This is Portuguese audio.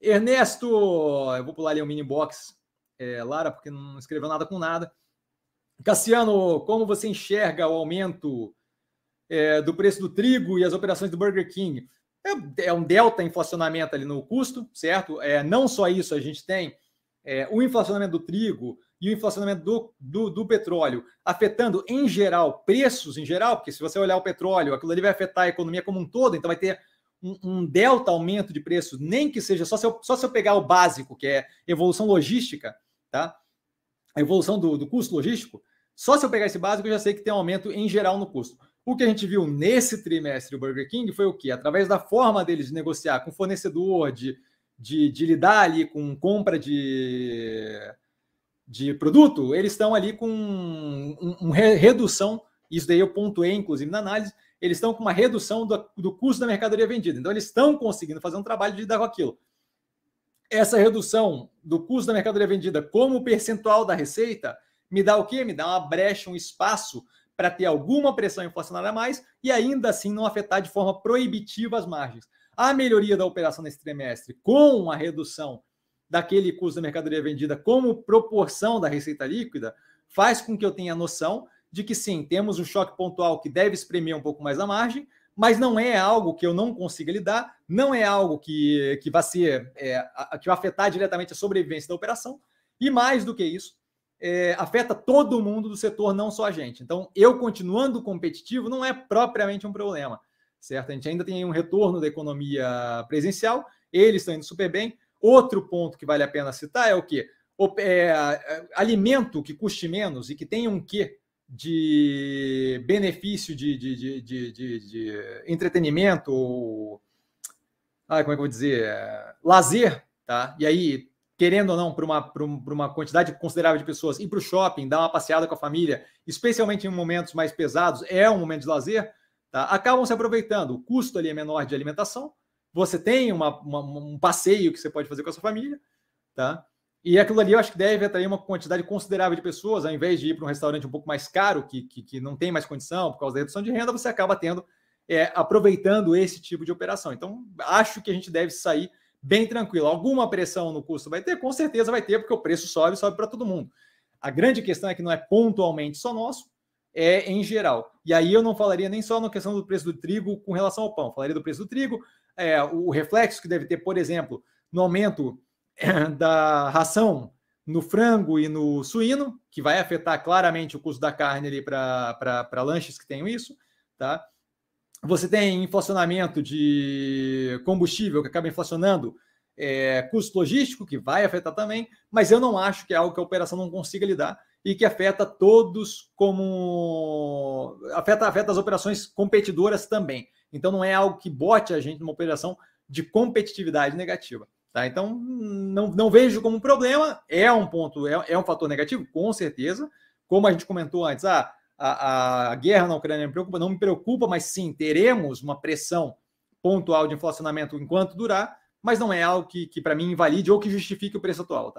Ernesto, eu vou pular ali um mini box, é, Lara, porque não escreveu nada com nada. Cassiano, como você enxerga o aumento é, do preço do trigo e as operações do Burger King? É, é um delta inflacionamento ali no custo, certo? É, não só isso, a gente tem é, o inflacionamento do trigo e o inflacionamento do, do, do, petróleo afetando, em geral, preços em geral, porque se você olhar o petróleo, aquilo ali vai afetar a economia como um todo, então vai ter um, um delta aumento de preço, nem que seja só se, eu, só se eu pegar o básico, que é evolução logística, tá? A evolução do, do custo logístico, só se eu pegar esse básico, eu já sei que tem um aumento em geral no custo. O que a gente viu nesse trimestre do Burger King foi o que? Através da forma deles de negociar com fornecedor, de, de, de lidar ali com compra de, de produto, eles estão ali com uma um, um redução, isso daí eu pontuei, inclusive, na análise, eles estão com uma redução do, do custo da mercadoria vendida. Então, eles estão conseguindo fazer um trabalho de lidar com aquilo. Essa redução do custo da mercadoria vendida como percentual da receita me dá o quê? Me dá uma brecha, um espaço para ter alguma pressão inflacionária a mais e ainda assim não afetar de forma proibitiva as margens. A melhoria da operação nesse trimestre, com a redução daquele custo da mercadoria vendida como proporção da receita líquida, faz com que eu tenha noção de que sim, temos um choque pontual que deve espremer um pouco mais a margem, mas não é algo que eu não consiga lidar, não é algo que, que vai ser é, que vai afetar diretamente a sobrevivência da operação, e mais do que isso, é, afeta todo mundo do setor, não só a gente. Então, eu continuando competitivo não é propriamente um problema, certo? A gente ainda tem um retorno da economia presencial, eles estão indo super bem. Outro ponto que vale a pena citar é o que? É, alimento que custe menos e que tenha um quê de benefício de, de, de, de, entretenimento, ou, ah, como é que eu vou dizer? Lazer, tá? E aí, querendo ou não, para uma, uma quantidade considerável de pessoas, ir para o shopping, dar uma passeada com a família, especialmente em momentos mais pesados, é um momento de lazer, tá? acabam se aproveitando. O custo ali é menor de alimentação, você tem uma, uma, um passeio que você pode fazer com a sua família, tá? E aquilo ali eu acho que deve atrair uma quantidade considerável de pessoas, ao invés de ir para um restaurante um pouco mais caro, que, que, que, não tem mais condição por causa da redução de renda, você acaba tendo, é, aproveitando esse tipo de operação. Então, acho que a gente deve sair bem tranquilo. Alguma pressão no custo vai ter? Com certeza vai ter, porque o preço sobe, sobe para todo mundo. A grande questão é que não é pontualmente só nosso, é em geral. E aí eu não falaria nem só na questão do preço do trigo com relação ao pão, falaria do preço do trigo, é, o reflexo que deve ter, por exemplo, no aumento da ração no frango e no suíno, que vai afetar claramente o custo da carne ali para lanches que tenham isso, tá? Você tem inflacionamento de combustível que acaba inflacionando é, custo logístico, que vai afetar também, mas eu não acho que é algo que a operação não consiga lidar e que afeta todos como. afeta, afeta as operações competidoras também. Então não é algo que bote a gente numa operação de competitividade negativa. Tá? Então, não, não vejo como um problema, é um ponto, é, é um fator negativo, com certeza. Como a gente comentou antes, ah, a, a guerra na Ucrânia me preocupa, não me preocupa, mas sim, teremos uma pressão pontual de inflacionamento enquanto durar, mas não é algo que, que para mim, invalide ou que justifique o preço atual. Tá?